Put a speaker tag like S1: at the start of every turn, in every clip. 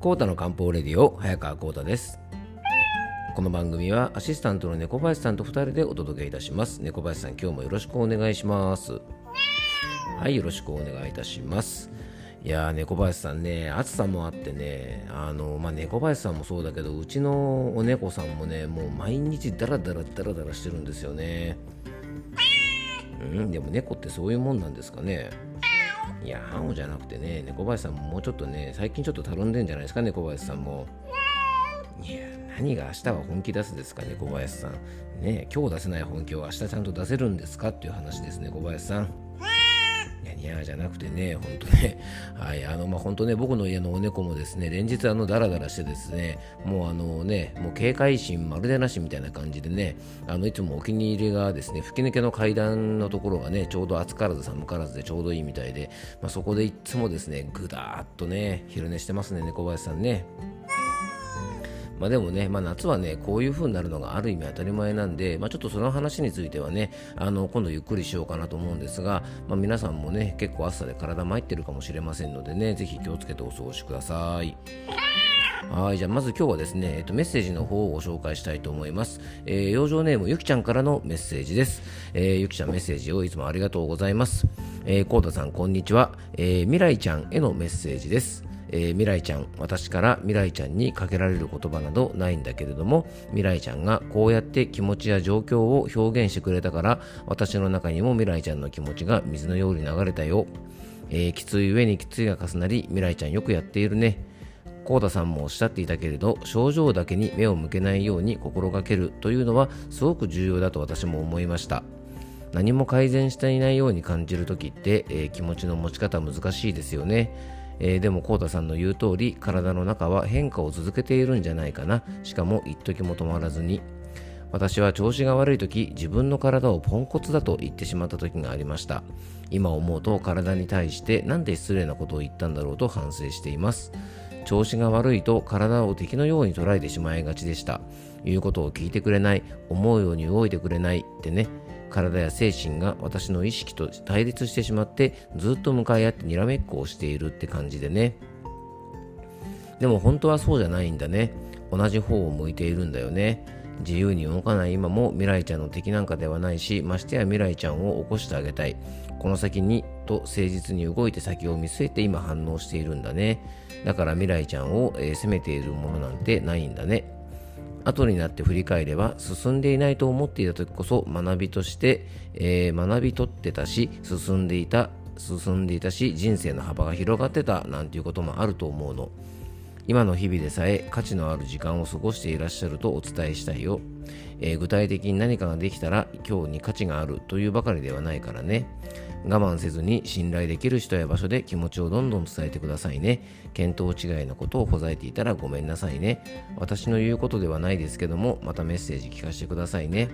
S1: コータの漢方レディオ早川コータです。この番組はアシスタントの猫林さんと2人でお届けいたします。猫林さん今日もよろしくお願いします。はいよろしくお願いいたします。いやー猫林さんね暑さもあってねあのまあ猫林さんもそうだけどうちのお猫さんもねもう毎日ダラダラダラダラしてるんですよね。うんでも猫ってそういうもんなんですかね。いや、ハオじゃなくてね、猫林さんももうちょっとね、最近ちょっとたるんでんじゃないですか、猫林さんも。いや、何が明日は本気出すですか、猫林さん。ね今日出せない本気を明日ちゃんと出せるんですかっていう話ですね、小林さん。にゃーじゃなくてね、本当ね、はい、あの、まあ、本当ね、僕の家のお猫もですね、連日、あの、ダラダラしてですね、もうあのね、もう警戒心まるでなしみたいな感じでね、あの、いつもお気に入りがですね、吹き抜けの階段のところがね、ちょうど暑からず寒からずでちょうどいいみたいで、まあ、そこでいつもですね、ぐだーっとね、昼寝してますね、猫林さんね。まあ、でもね、まあ、夏はね、こういう風になるのがある意味当たり前なんで、まあ、ちょっとその話についてはね、あの今度ゆっくりしようかなと思うんですが、まあ、皆さんもね、結構暑さで体参ってるかもしれませんのでね、ぜひ気をつけてお過ごしください。はい、じゃあまず今日はですね、えっと、メッセージの方をご紹介したいと思います。えー、養生ネームゆきちゃんからのメッセージです。えー、ゆきちゃんメッセージをいつもありがとうございます。えー、こうたさんこんにちは。えー、未来ちゃんへのメッセージです。えー、未来ちゃん私から未来ちゃんにかけられる言葉などないんだけれども未来ちゃんがこうやって気持ちや状況を表現してくれたから私の中にも未来ちゃんの気持ちが水のように流れたよ、えー、きつい上にきついが重なり未来ちゃんよくやっているね。コーダさんもおっしゃっていたけれど症状だけに目を向けないように心がけるというのはすごく重要だと私も思いました。何も改善していないように感じる時って、えー、気持ちの持ち方難しいですよね。えー、でもコータさんの言う通り体の中は変化を続けているんじゃないかな。しかも一時も止まらずに。私は調子が悪い時自分の体をポンコツだと言ってしまった時がありました。今思うと体に対して何で失礼なことを言ったんだろうと反省しています。調子が悪いと体を敵のように捉えてしまいがちでした。言うことを聞いてくれない。思うように動いてくれない。ってね。体や精神が私の意識と対立してしまってずっと向かい合ってにらめっこをしているって感じでね。でも本当はそうじゃないんだね。同じ方を向いているんだよね。自由に動かない。今も未来ちゃんの敵なんかではないしましてや未来ちゃんを起こしてあげたい。この先にと誠実に動いて先を見据えて今反応しているんだね。だから未来ちゃんを、えー、責めているものなんてないんだね。後になって振り返れば進んでいないと思っていた時こそ学びとして、えー、学び取ってたし進んでいた進んでいたし人生の幅が広がってたなんていうこともあると思うの。今の日々でさえ価値のある時間を過ごしていらっしゃるとお伝えしたいよ、えー、具体的に何かができたら今日に価値があるというばかりではないからね。我慢せずに信頼できる人や場所で気持ちをどんどん伝えてくださいね見当違いのことをほざいていたらごめんなさいね私の言うことではないですけどもまたメッセージ聞かせてくださいね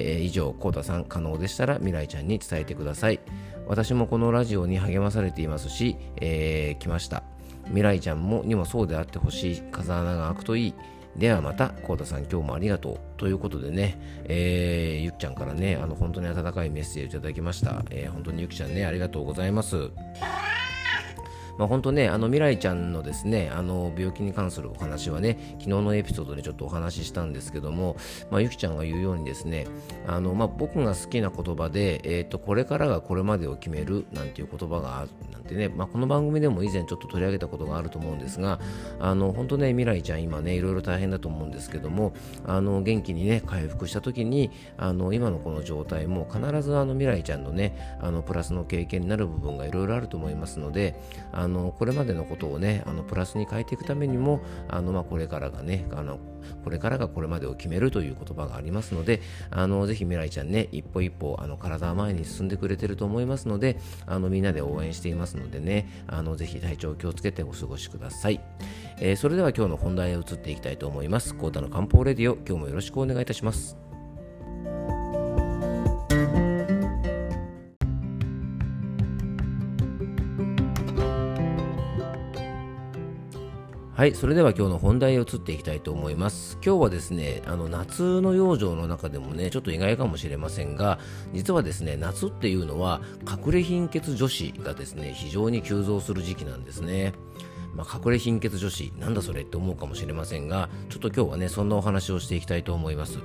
S1: えー、以上、コータさん、可能でしたら未来ちゃんに伝えてください。私もこのラジオに励まされていますし、えー、来ました。未来ちゃんもにもそうであってほしい。風穴が開くといい。ではまた、コータさん今日もありがとう。ということでね、えー、ゆきちゃんからね、あの、本当に温かいメッセージいただきました。えー、本当にゆきちゃんね、ありがとうございます。まあ、本当ね、あの未来ちゃんのですね、あの病気に関するお話はね、昨日のエピソードでちょっとお話ししたんですけども、まあ、ゆきちゃんが言うようにですね、あのまあ、僕が好きな言葉で、えーと、これからがこれまでを決めるなんていう言葉があるなんてね、まあ、この番組でも以前ちょっと取り上げたことがあると思うんですが、あの本当ね、未来ちゃん今ね、いろいろ大変だと思うんですけども、あの元気にね、回復した時に、あの今のこの状態も必ずあの未来ちゃんのね、あのプラスの経験になる部分がいろいろあると思いますので、あののこれまでのことをねあのプラスに変えていくためにもあの、まあ、これからがねあのこれからがこれまでを決めるという言葉がありますのであのぜひ未来ちゃんね一歩一歩あの体は前に進んでくれてると思いますのであのみんなで応援していますのでねあのぜひ体調気をつけてお過ごしください、えー、それでは今日の本題へ移っていきたいと思います。コータの漢方レディオ今日もよろしくお願いいたします。はい、それでは今日の本題を移っていきたいと思います。今日はですね、あの夏の養生の中でもね、ちょっと意外かもしれませんが、実はですね、夏っていうのは隠れ貧血女子がですね、非常に急増する時期なんですね。まあ、隠れ貧血女子なんだそれって思うかもしれませんがちょっと今日はねそんなお話をしていきたいと思います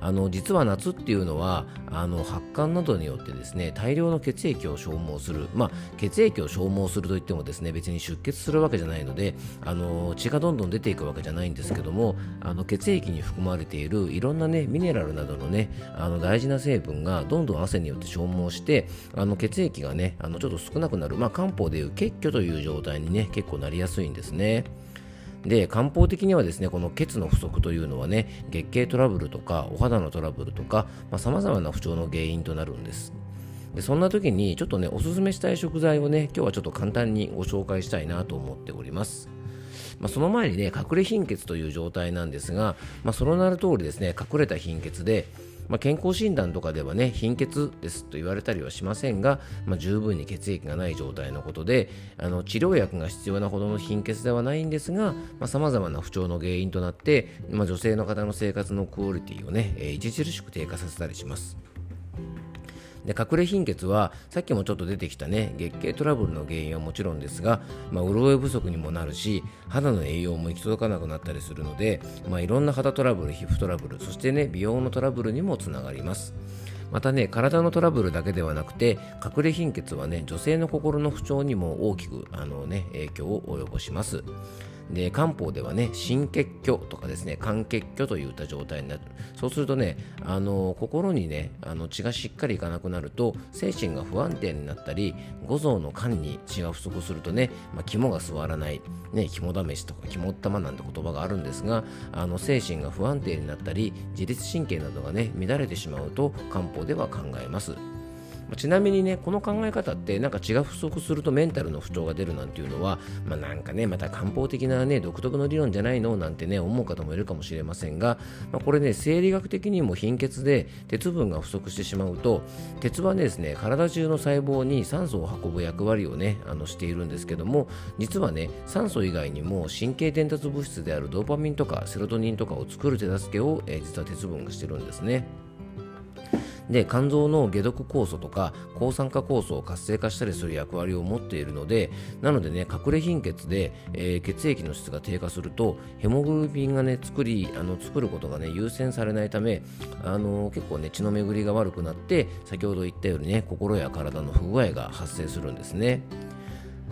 S1: あの実は夏っていうのはあの発汗などによってですね大量の血液を消耗する、まあ、血液を消耗するといってもですね別に出血するわけじゃないのであの血がどんどん出ていくわけじゃないんですけどもあの血液に含まれているいろんなねミネラルなどのねあの大事な成分がどんどん汗によって消耗してあの血液がねあのちょっと少なくなる、まあ、漢方でいう血虚という状態にね結構なりやすいんですね。で漢方的にはですねこの血の不足というのはね月経トラブルとかお肌のトラブルとかさまざ、まな不調の原因となるんです。でそんな時にちょっとねおすすめしたい食材をね今日はちょっと簡単にご紹介したいなと思っております。まあ、その前にね隠れ貧血という状態なんですが、まあ、その名の通りですね隠れた貧血でまあ、健康診断とかではね貧血ですと言われたりはしませんが、まあ、十分に血液がない状態のことであの治療薬が必要なほどの貧血ではないんですがさまざ、まな不調の原因となって、まあ、女性の方の生活のクオリティをね、え、著しく低下させたりします。で隠れ貧血はさっきもちょっと出てきたね月経トラブルの原因はもちろんですが、まあ、潤い不足にもなるし肌の栄養も行き届かなくなったりするので、まあ、いろんな肌トラブル皮膚トラブルそしてね美容のトラブルにもつながります。またね体のトラブルだけではなくて隠れ貧血はね女性の心の不調にも大きくあの、ね、影響を及ぼします。で漢方ではね心血虚とかですね肝血虚といった状態になる。そうするとねあの心にねあの血がしっかりいかなくなると精神が不安定になったり五臓の肝に血が不足するとね、まあ、肝が座らない。ね肝試しとか肝玉なんて言葉があるんですがあの精神が不安定になったり自律神経などがね乱れてしまうと漢方では考えます。ちなみにねこの考え方ってなんか血が不足するとメンタルの不調が出るなんていうのは、まあ、なんかねまた漢方的なね独特の理論じゃないのなんてね思う方もいるかもしれませんが、まあ、これね生理学的にも貧血で鉄分が不足してしまうと鉄はねですね体中の細胞に酸素を運ぶ役割をねあのしているんですけども実はね酸素以外にも神経伝達物質であるドーパミンとかセロトニンとかを作る手助けを、えー、実は鉄分がしてるんですね。で肝臓の解毒酵素とか抗酸化酵素を活性化したりする役割を持っているのでなのでね隠れ貧血で、えー、血液の質が低下するとヘモグロビンがね作りあの作ることがね優先されないためあの結構ね血の巡りが悪くなって先ほど言ったようにね心や体の不具合が発生するんですね。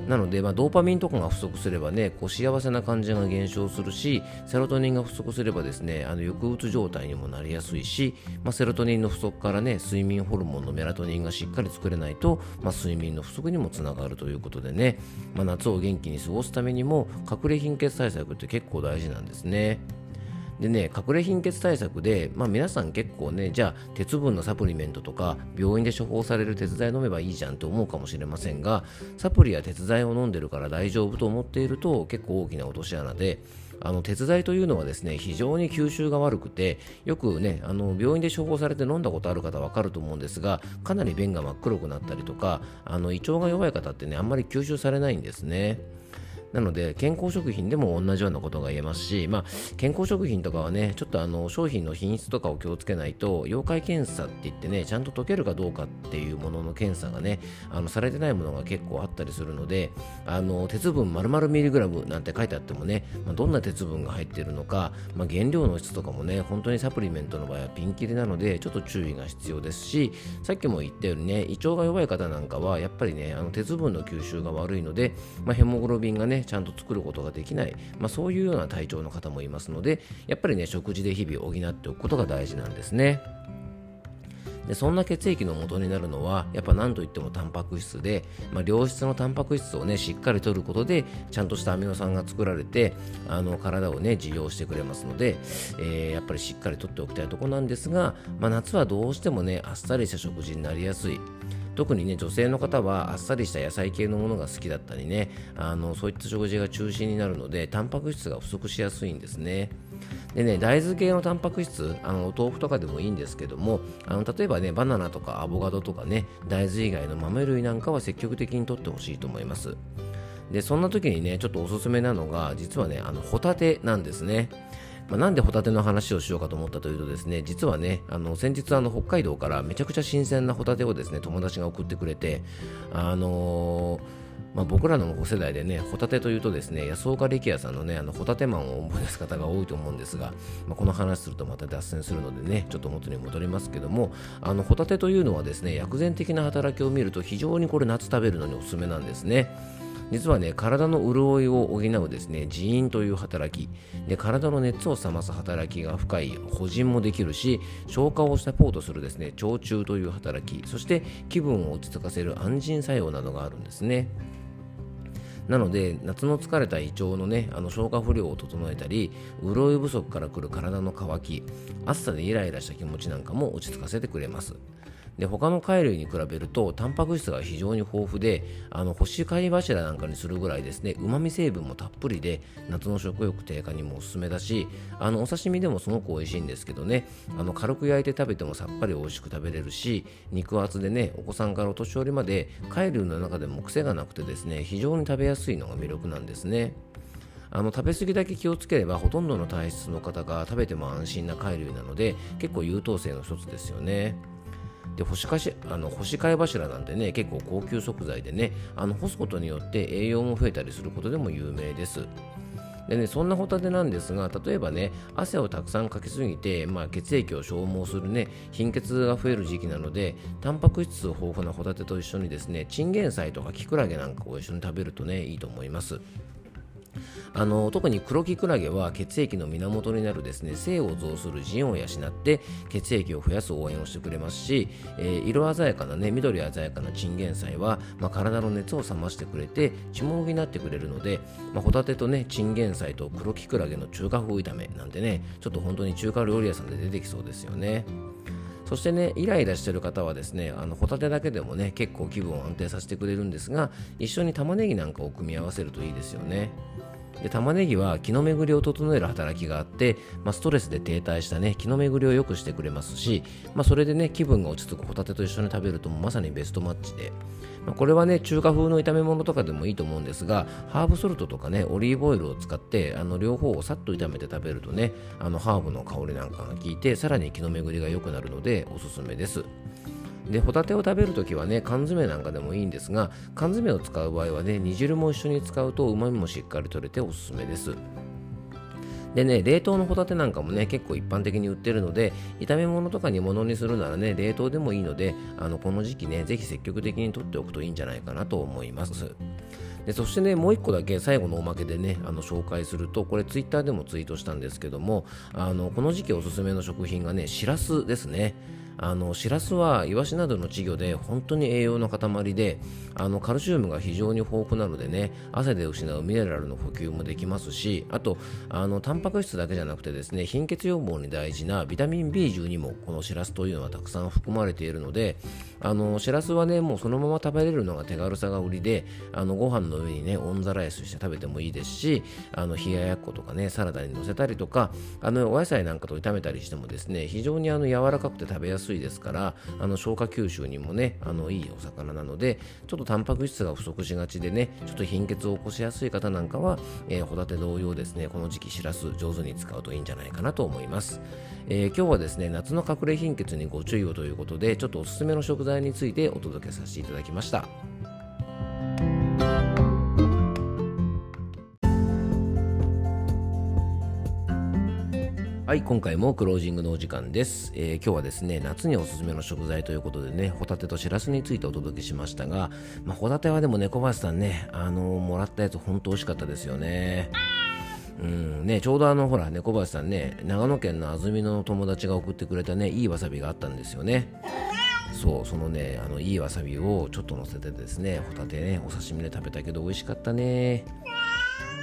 S1: なので、まあ、ドーパミンとかが不足すればねこう幸せな感じが減少するしセロトニンが不足すればですねあの抑うつ状態にもなりやすいし、まあ、セロトニンの不足からね睡眠ホルモンのメラトニンがしっかり作れないと、まあ、睡眠の不足にもつながるということでね、ま、夏を元気に過ごすためにも隠れ貧血対策って結構大事なんですね。でね、隠れ貧血対策で、まあ、皆さん結構ね、じゃあ鉄分のサプリメントとか病院で処方される鉄剤飲めばいいじゃんと思うかもしれませんが、サプリや鉄剤を飲んでるから大丈夫と思っていると結構大きな落とし穴で、あの鉄剤というのはですね非常に吸収が悪くてよくねあの病院で処方されて飲んだことある方は分かると思うんですがかなり便が真っ黒くなったりとかあの胃腸が弱い方ってねあんまり吸収されないんですね。なので健康食品でも同じようなことが言えますし、まあ、健康食品とかはねちょっとあの商品の品質とかを気をつけないと妖怪検査って言ってねちゃんと溶けるかどうかっていうものの検査がねあのされてないものが結構あったりするのであの鉄分丸々ミリグラムなんて書いてあってもね、まあ、どんな鉄分が入っているのか、まあ、原料の質とかもね本当にサプリメントの場合はピンキリなのでちょっと注意が必要ですしさっきも言ったようにね胃腸が弱い方なんかはやっぱりねあの鉄分の吸収が悪いので、まあ、ヘモグロビンがねちゃんと作ることができない、まあ、そういうような体調の方もいますのでやっぱりね食事で日々補っておくことが大事なんですね。でそんな血液の元になるのはやっぱ何といってもタンパク質で、まあ、良質のタンパク質をねしっかりとることでちゃんとしたアミノ酸が作られてあの体をね受容してくれますので、えー、やっぱりしっかりとっておきたいとこなんですが、まあ、夏はどうしてもねあっさりした食事になりやすい特にね女性の方はあっさりした野菜系のものが好きだったりねあのそういった食事が中心になるのでタンパク質が不足しやすいんですね。でね大豆系のタンパク質あのお豆腐とかでもいいんですけどもあの例えばねバナナとかアボカドとかね大豆以外の豆類なんかは積極的にとってほしいと思います。でそんな時にねちょっとおすすめなのが実はねあのホタテなんですね。まあ、なんでホタテの話をしようかと思ったというとですね、実はね、あの先日あの北海道からめちゃくちゃ新鮮なホタテをですね、友達が送ってくれて、あのーまあ、僕らの世代でね、ホタテというとですね、安岡力也さんのね、あのホタテマンを思い出す方が多いと思うんですが、まあ、この話するとまた脱線するのでね、ちょっと元に戻りますけども、あのホタテというのはですね、薬膳的な働きを見ると非常にこれ夏食べるのにおすすめなんですね。実はね体の潤いを補うですね人因という働き。で体の熱を冷ます働きが深い補人もできるし消化をサポートするですね腸中という働き。そして気分を落ち着かせる安心作用などがあるんですね。なので夏の疲れた胃腸のねあの消化不良を整えたり潤い不足からくる体の渇き暑さでイライラした気持ちなんかも落ち着かせてくれます。で他の貝類に比べるとタンパク質が非常に豊富であの干し貝柱なんかにするぐらいですねうまみ成分もたっぷりで夏の食欲低下にもおすすめだしあのお刺身でもすごく美味しいんですけどねあの軽く焼いて食べてもさっぱり美味しく食べれるし肉厚でねお子さんからお年寄りまで貝類の中でも癖がなくてですね非常に食べやすいのが魅力なんですね。あの食べ過ぎだけ気をつければほとんどの体質の方が食べても安心な貝類なので結構優等生の一つですよね。で干しかしあの干し貝柱なんてね結構高級食材でねあの干すことによって栄養も増えたりすることでも有名ですでね、そんなホタテなんですが、例えばね、汗をたくさんかきすぎて、まあ、血液を消耗するね、貧血が増える時期なので、タンパク質豊富なホタテと一緒にですね、チンゲン菜とかキクラゲなんかを一緒に食べるとね、いいと思います。あの特に黒キクラゲは血液の源になるですね性を増する腎を養って血液を増やす応援をしてくれますし、えー、色鮮やかなね緑鮮やかなチンゲン菜は、まあ、体の熱を冷ましてくれて血も補ってくれるので、まあ、ホタテとねチンゲン菜と黒キクラゲの中華風炒めなんてねちょっと本当に中華料理屋さんで出てきそうですよね。そしてね、イライラしてる方はですね、あのホタテだけでもね、結構気分を安定させてくれるんですが、一緒に玉ねぎなんかを組み合わせるといいですよね。で玉ねぎは気の巡りを整える働きがあって、まあ、ストレスで停滞したね気の巡りを良くしてくれますし、まあ、それでね気分が落ち着くホタテと一緒に食べるとまさにベストマッチで、まあ、これはね中華風の炒め物とかでもいいと思うんですがハーブソルトとかねオリーブオイルを使ってあの両方をさっと炒めて食べるとねあのハーブの香りなんかが効いてさらに気の巡りが良くなるのでおすすめです。でホタテを食べるときはね缶詰なんかでもいいんですが缶詰を使う場合はね煮汁も一緒に使うとうまみもしっかり取れておすすめですでね、冷凍のホタテなんかもね、結構一般的に売ってるので、炒め物とか煮物にするならね、冷凍でもいいので、あのこの時期ね、ぜひ積極的に取っておくといいんじゃないかなと思います。でそしてね、もう1個だけ最後のおまけでね、あの紹介すると、これツイッターでもツイートしたんですけども、あのこの時期おすすめの食品がね、しらすですね。あのシラスはイワシなどの稚魚で本当に栄養の塊であのカルシウムが非常に豊富なのでね汗で失うミネラルの補給もできますしあとあのタンパク質だけじゃなくてですね貧血予防に大事なビタミン B12 もこのシラスというのはたくさん含まれているのであのシラスはねもうそのまま食べれるのが手軽さが売りであのご飯の上にねオンザライスして食べてもいいですしあの冷ややっことかねサラダにのせたりとかあのお野菜なんかと炒めたりしてもですね非常にあの柔らかくて食べやすいですからあの消化吸収にもねあのいいお魚なのでちょっとタンパク質が不足しがちでねちょっと貧血を起こしやすい方なんかは、えー、ホタテ同様ですねこの時期しらす上手に使うといいんじゃないかなと思います、えー、今日はですね夏の隠れ貧血にご注意をということでちょっとおすすめの食材についてお届けさせていただきました。はい、今回もクロージングのお時間です、えー、今日はですね、夏におすすめの食材ということでね、ホタテとしらすについてお届けしましたが、まあ、ホタテはでも猫林さんね、あのー、もらったやつ本当美味しかったですよね。うんね、ちょうどあのほら猫林さんね長野県の安曇野の友達が送ってくれたねいいわさびがあったんですよね。そうそのねあのいいわさびをちょっと乗せてですねホタテねお刺身で食べたけど美味しかったね。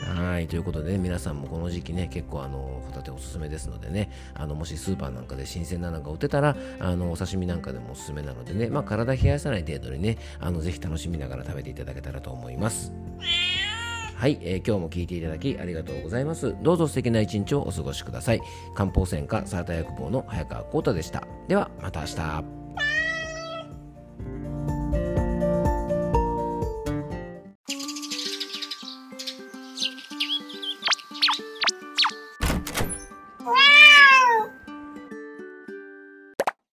S1: はいということで、ね、皆さんもこの時期ね結構あのホタテおすすめですのでねあのもしスーパーなんかで新鮮なのが売ってたらあのお刺身なんかでもおすすめなのでね、まあ、体冷やさない程度にねあのぜひ楽しみながら食べていただけたらと思います。はい、えー、今日も聞いていただきありがとうございます。どうぞ素敵な一日をお過ごしください。漢方専科サーター薬房の早川幸太でした。ではまた明日。